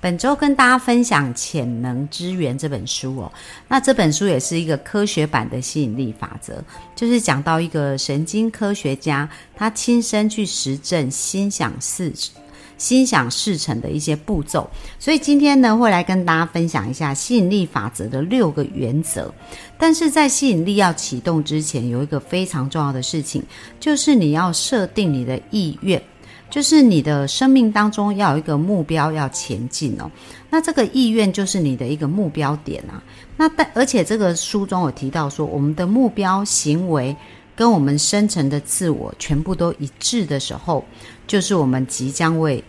本周跟大家分享《潜能之源》这本书哦，那这本书也是一个科学版的吸引力法则，就是讲到一个神经科学家，他亲身去实证心想事心想事成的一些步骤。所以今天呢，会来跟大家分享一下吸引力法则的六个原则。但是在吸引力要启动之前，有一个非常重要的事情，就是你要设定你的意愿。就是你的生命当中要有一个目标要前进哦，那这个意愿就是你的一个目标点啊。那但而且这个书中有提到说，我们的目标行为跟我们深层的自我全部都一致的时候，就是我们即将为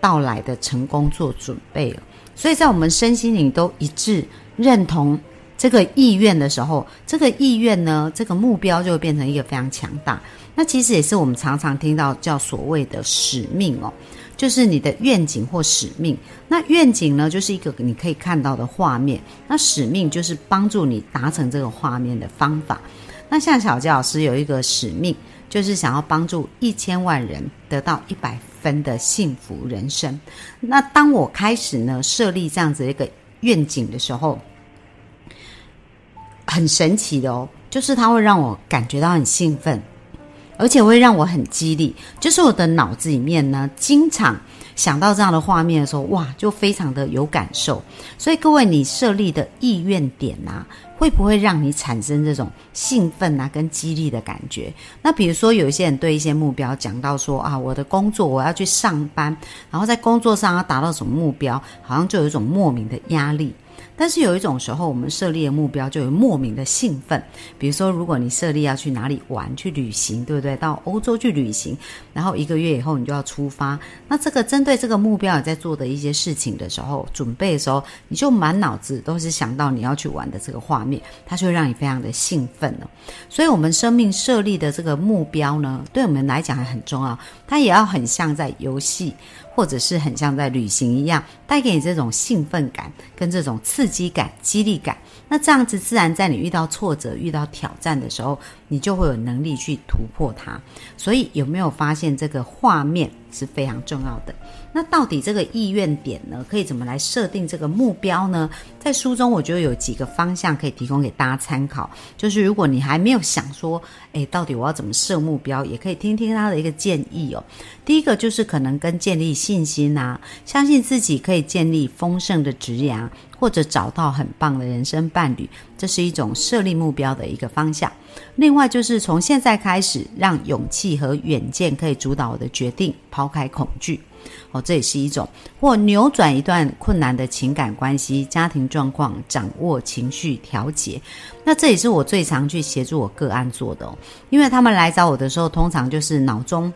到来的成功做准备了。所以在我们身心灵都一致认同这个意愿的时候，这个意愿呢，这个目标就会变成一个非常强大。那其实也是我们常常听到叫所谓的使命哦，就是你的愿景或使命。那愿景呢，就是一个你可以看到的画面；那使命就是帮助你达成这个画面的方法。那像小杰老师有一个使命，就是想要帮助一千万人得到一百分的幸福人生。那当我开始呢设立这样子一个愿景的时候，很神奇的哦，就是它会让我感觉到很兴奋。而且会让我很激励，就是我的脑子里面呢，经常想到这样的画面的时候，哇，就非常的有感受。所以各位，你设立的意愿点啊，会不会让你产生这种兴奋啊跟激励的感觉？那比如说，有一些人对一些目标讲到说啊，我的工作我要去上班，然后在工作上要达到什么目标，好像就有一种莫名的压力。但是有一种时候，我们设立的目标就有莫名的兴奋。比如说，如果你设立要去哪里玩、去旅行，对不对？到欧洲去旅行，然后一个月以后你就要出发。那这个针对这个目标，你在做的一些事情的时候，准备的时候，你就满脑子都是想到你要去玩的这个画面，它就会让你非常的兴奋了。所以，我们生命设立的这个目标呢，对我们来讲还很重要。它也要很像在游戏。或者是很像在旅行一样，带给你这种兴奋感跟这种刺激感、激励感。那这样子，自然在你遇到挫折、遇到挑战的时候，你就会有能力去突破它。所以，有没有发现这个画面是非常重要的？那到底这个意愿点呢，可以怎么来设定这个目标呢？在书中，我觉得有几个方向可以提供给大家参考。就是如果你还没有想说，诶，到底我要怎么设目标，也可以听听他的一个建议哦。第一个就是可能跟建立信心啊，相信自己可以建立丰盛的职涯，或者找到很棒的人生伴侣，这是一种设立目标的一个方向。另外就是从现在开始，让勇气和远见可以主导我的决定，抛开恐惧。哦，这也是一种或扭转一段困难的情感关系、家庭状况，掌握情绪调节。那这也是我最常去协助我个案做的哦，因为他们来找我的时候，通常就是脑中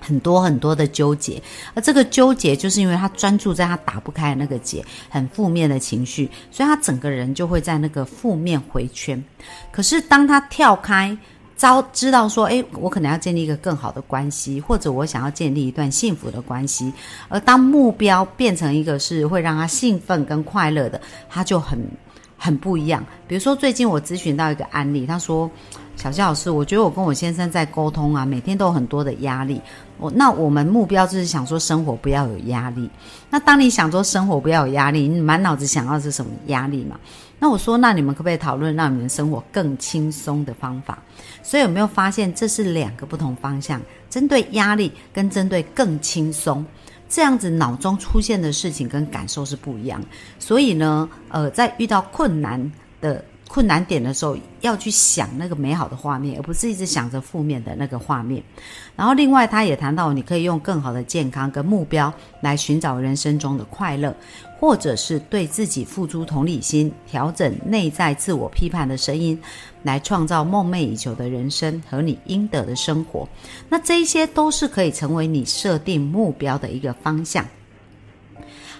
很多很多的纠结，而这个纠结就是因为他专注在他打不开的那个结，很负面的情绪，所以他整个人就会在那个负面回圈。可是当他跳开。招知道说，诶，我可能要建立一个更好的关系，或者我想要建立一段幸福的关系。而当目标变成一个是会让他兴奋跟快乐的，他就很很不一样。比如说，最近我咨询到一个案例，他说：“小谢老师，我觉得我跟我先生在沟通啊，每天都有很多的压力。我那我们目标就是想说，生活不要有压力。那当你想说生活不要有压力，你满脑子想要是什么压力嘛？”那我说，那你们可不可以讨论让你们生活更轻松的方法？所以有没有发现这是两个不同方向？针对压力跟针对更轻松，这样子脑中出现的事情跟感受是不一样。所以呢，呃，在遇到困难的。困难点的时候，要去想那个美好的画面，而不是一直想着负面的那个画面。然后，另外他也谈到，你可以用更好的健康跟目标来寻找人生中的快乐，或者是对自己付出同理心，调整内在自我批判的声音，来创造梦寐以求的人生和你应得的生活。那这一些都是可以成为你设定目标的一个方向。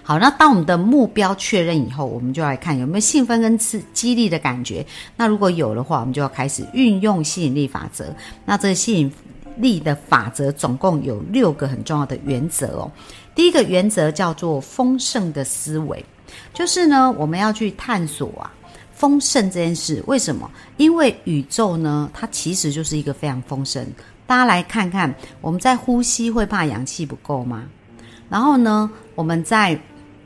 好，那当我们的目标确认以后，我们就来看有没有兴奋跟刺激励的感觉。那如果有的话，我们就要开始运用吸引力法则。那这个吸引力的法则总共有六个很重要的原则哦。第一个原则叫做丰盛的思维，就是呢，我们要去探索啊丰盛这件事。为什么？因为宇宙呢，它其实就是一个非常丰盛。大家来看看，我们在呼吸会怕氧气不够吗？然后呢，我们在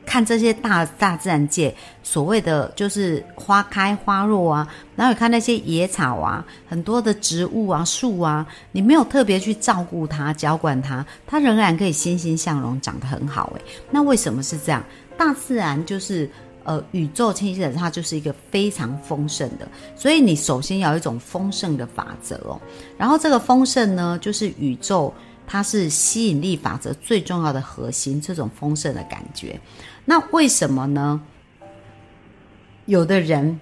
看这些大大自然界所谓的就是花开花落啊，然后看那些野草啊，很多的植物啊、树啊，你没有特别去照顾它、浇灌它，它仍然可以欣欣向荣，长得很好。诶，那为什么是这样？大自然就是呃宇宙，其实它就是一个非常丰盛的，所以你首先要有一种丰盛的法则哦。然后这个丰盛呢，就是宇宙。它是吸引力法则最重要的核心，这种丰盛的感觉。那为什么呢？有的人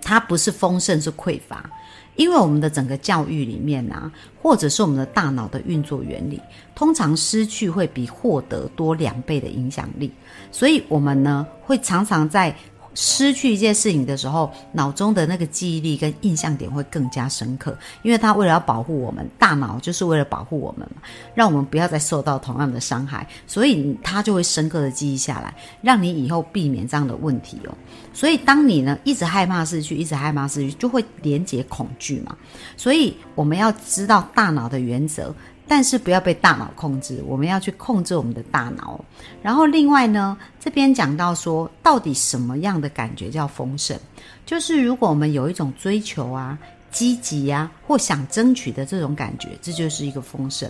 他不是丰盛，是匮乏，因为我们的整个教育里面啊，或者是我们的大脑的运作原理，通常失去会比获得多两倍的影响力，所以我们呢会常常在。失去一件事情的时候，脑中的那个记忆力跟印象点会更加深刻，因为他为了要保护我们，大脑就是为了保护我们嘛，让我们不要再受到同样的伤害，所以他就会深刻的记忆下来，让你以后避免这样的问题哦。所以当你呢一直害怕失去，一直害怕失去，就会连接恐惧嘛。所以我们要知道大脑的原则。但是不要被大脑控制，我们要去控制我们的大脑。然后另外呢，这边讲到说，到底什么样的感觉叫丰盛？就是如果我们有一种追求啊、积极啊或想争取的这种感觉，这就是一个丰盛。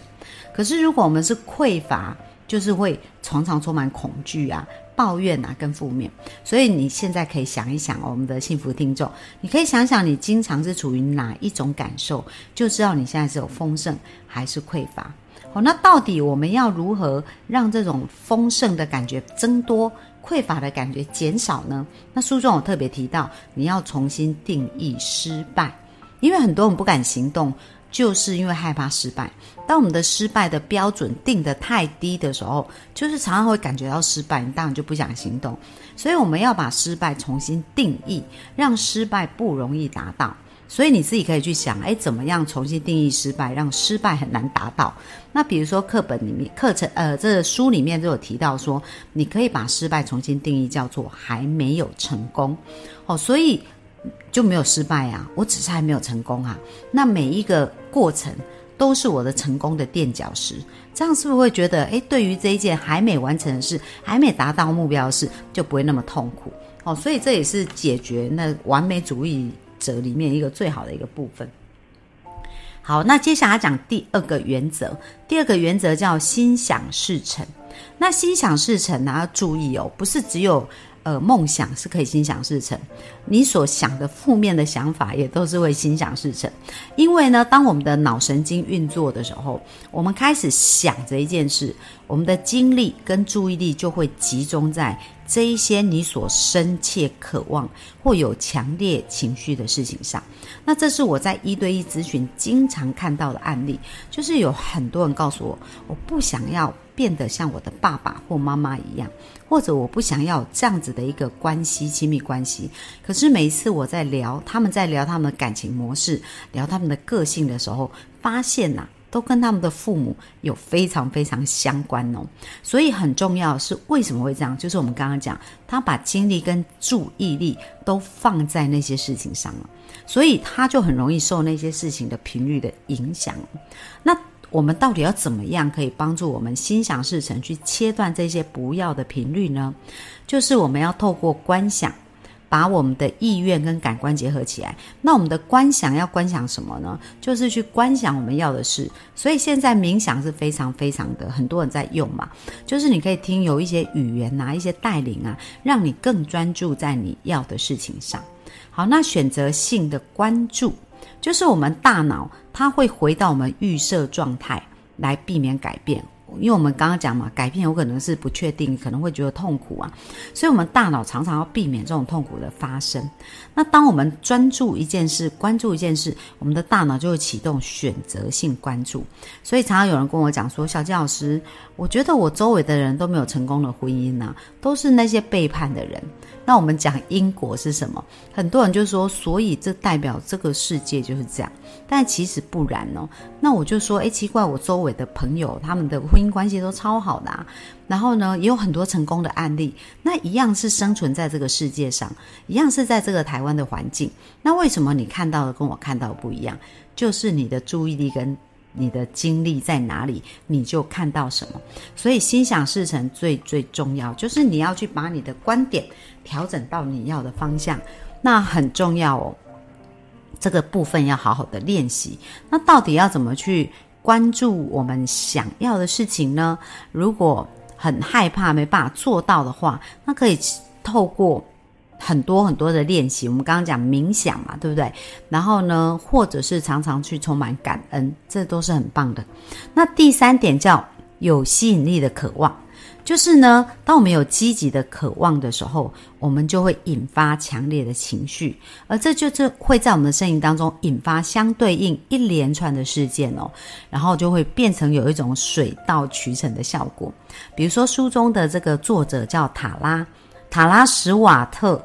可是如果我们是匮乏，就是会常常充满恐惧啊。抱怨啊，跟负面，所以你现在可以想一想，我们的幸福听众，你可以想想你经常是处于哪一种感受，就知道你现在是有丰盛还是匮乏。好，那到底我们要如何让这种丰盛的感觉增多，匮乏的感觉减少呢？那书中有特别提到，你要重新定义失败，因为很多人不敢行动。就是因为害怕失败，当我们的失败的标准定得太低的时候，就是常常会感觉到失败，你当然就不想行动。所以我们要把失败重新定义，让失败不容易达到。所以你自己可以去想，哎，怎么样重新定义失败，让失败很难达到？那比如说课本里面课程，呃，这书里面都有提到说，你可以把失败重新定义叫做还没有成功。哦，所以。就没有失败啊，我只是还没有成功啊。那每一个过程都是我的成功的垫脚石，这样是不是会觉得，诶，对于这一件还没完成的事，还没达到目标的事，就不会那么痛苦？哦，所以这也是解决那完美主义者里面一个最好的一个部分。好，那接下来讲第二个原则，第二个原则叫心想事成。那心想事成呢，要注意哦，不是只有。呃，梦想是可以心想事成，你所想的负面的想法也都是会心想事成。因为呢，当我们的脑神经运作的时候，我们开始想着一件事，我们的精力跟注意力就会集中在这一些你所深切渴望或有强烈情绪的事情上。那这是我在一对一咨询经常看到的案例，就是有很多人告诉我，我不想要。变得像我的爸爸或妈妈一样，或者我不想要这样子的一个关系，亲密关系。可是每一次我在聊，他们在聊他们的感情模式，聊他们的个性的时候，发现呐，都跟他们的父母有非常非常相关哦。所以很重要是为什么会这样？就是我们刚刚讲，他把精力跟注意力都放在那些事情上了，所以他就很容易受那些事情的频率的影响。那。我们到底要怎么样可以帮助我们心想事成，去切断这些不要的频率呢？就是我们要透过观想，把我们的意愿跟感官结合起来。那我们的观想要观想什么呢？就是去观想我们要的事。所以现在冥想是非常非常的很多人在用嘛，就是你可以听有一些语言啊，一些带领啊，让你更专注在你要的事情上。好，那选择性的关注。就是我们大脑，它会回到我们预设状态来避免改变。因为我们刚刚讲嘛，改变有可能是不确定，可能会觉得痛苦啊，所以我们大脑常常要避免这种痛苦的发生。那当我们专注一件事、关注一件事，我们的大脑就会启动选择性关注。所以常常有人跟我讲说：“小金老师，我觉得我周围的人都没有成功的婚姻呐，都是那些背叛的人。”那我们讲因果是什么？很多人就说：“所以这代表这个世界就是这样。”但其实不然哦。那我就说：“诶，奇怪，我周围的朋友他们的婚姻关系都超好的，然后呢，也有很多成功的案例。那一样是生存在这个世界上，一样是在这个台湾的环境。那为什么你看到的跟我看到的不一样？就是你的注意力跟。”你的精力在哪里，你就看到什么。所以心想事成最最重要，就是你要去把你的观点调整到你要的方向，那很重要哦。这个部分要好好的练习。那到底要怎么去关注我们想要的事情呢？如果很害怕没办法做到的话，那可以透过。很多很多的练习，我们刚刚讲冥想嘛，对不对？然后呢，或者是常常去充满感恩，这都是很棒的。那第三点叫有吸引力的渴望，就是呢，当我们有积极的渴望的时候，我们就会引发强烈的情绪，而这就是会在我们的生命当中引发相对应一连串的事件哦，然后就会变成有一种水到渠成的效果。比如说书中的这个作者叫塔拉塔拉史瓦特。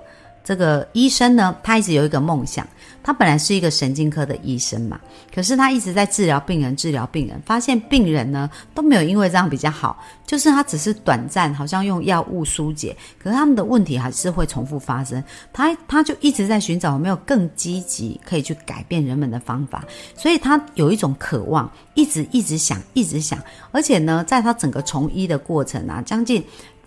这个医生呢，他一直有一个梦想。他本来是一个神经科的医生嘛，可是他一直在治疗病人，治疗病人，发现病人呢都没有因为这样比较好，就是他只是短暂，好像用药物疏解，可是他们的问题还是会重复发生。他他就一直在寻找有没有更积极可以去改变人们的方法，所以他有一种渴望，一直一直想，一直想，而且呢，在他整个从医的过程啊，将近。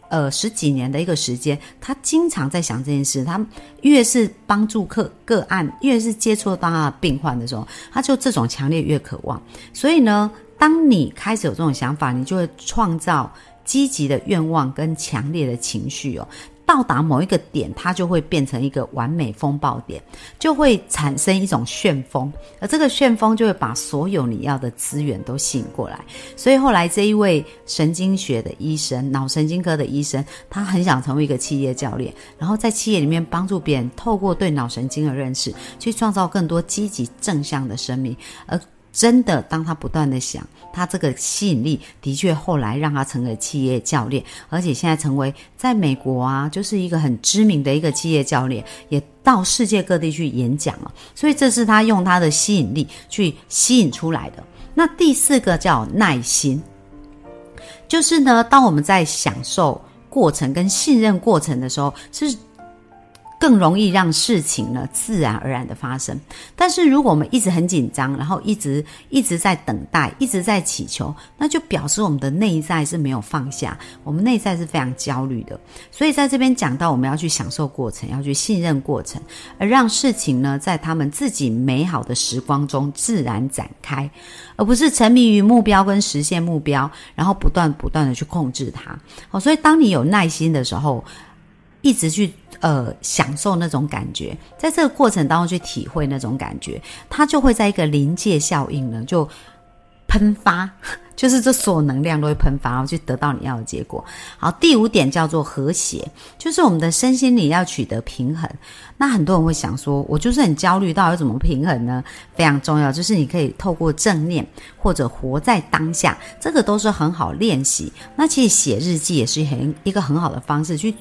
呃，十几年的一个时间，他经常在想这件事。他越是帮助客个案，越是接触到他的病患的时候，他就这种强烈越渴望。所以呢，当你开始有这种想法，你就会创造积极的愿望跟强烈的情绪哦。到达某一个点，它就会变成一个完美风暴点，就会产生一种旋风，而这个旋风就会把所有你要的资源都吸引过来。所以后来这一位神经学的医生，脑神经科的医生，他很想成为一个企业教练，然后在企业里面帮助别人，透过对脑神经的认识，去创造更多积极正向的生命，而。真的，当他不断的想，他这个吸引力的确后来让他成为企业教练，而且现在成为在美国啊，就是一个很知名的一个企业教练，也到世界各地去演讲了。所以这是他用他的吸引力去吸引出来的。那第四个叫耐心，就是呢，当我们在享受过程跟信任过程的时候，是。更容易让事情呢自然而然的发生。但是如果我们一直很紧张，然后一直一直在等待，一直在祈求，那就表示我们的内在是没有放下，我们内在是非常焦虑的。所以在这边讲到，我们要去享受过程，要去信任过程，而让事情呢在他们自己美好的时光中自然展开，而不是沉迷于目标跟实现目标，然后不断不断的去控制它。好，所以当你有耐心的时候。一直去呃享受那种感觉，在这个过程当中去体会那种感觉，它就会在一个临界效应呢，就喷发，就是这所有能量都会喷发，然后去得到你要的结果。好，第五点叫做和谐，就是我们的身心里要取得平衡。那很多人会想说，我就是很焦虑，到底怎么平衡呢？非常重要，就是你可以透过正念或者活在当下，这个都是很好练习。那其实写日记也是很一个很好的方式去。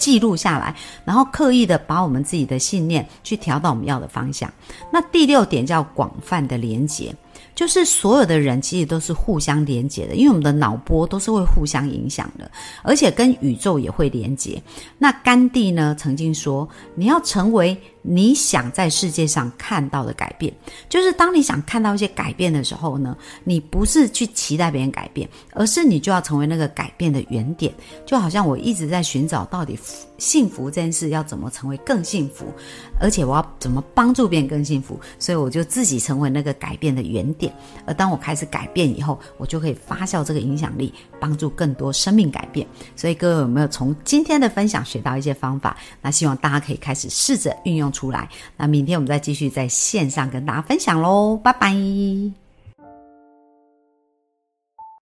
记录下来，然后刻意的把我们自己的信念去调到我们要的方向。那第六点叫广泛的连接。就是所有的人其实都是互相连接的，因为我们的脑波都是会互相影响的，而且跟宇宙也会连接。那甘地呢曾经说：“你要成为你想在世界上看到的改变。”就是当你想看到一些改变的时候呢，你不是去期待别人改变，而是你就要成为那个改变的原点。就好像我一直在寻找到底幸福这件事要怎么成为更幸福，而且我要怎么帮助别人更幸福，所以我就自己成为那个改变的原点。而当我开始改变以后，我就可以发酵这个影响力，帮助更多生命改变。所以各位有没有从今天的分享学到一些方法？那希望大家可以开始试着运用出来。那明天我们再继续在线上跟大家分享喽，拜拜。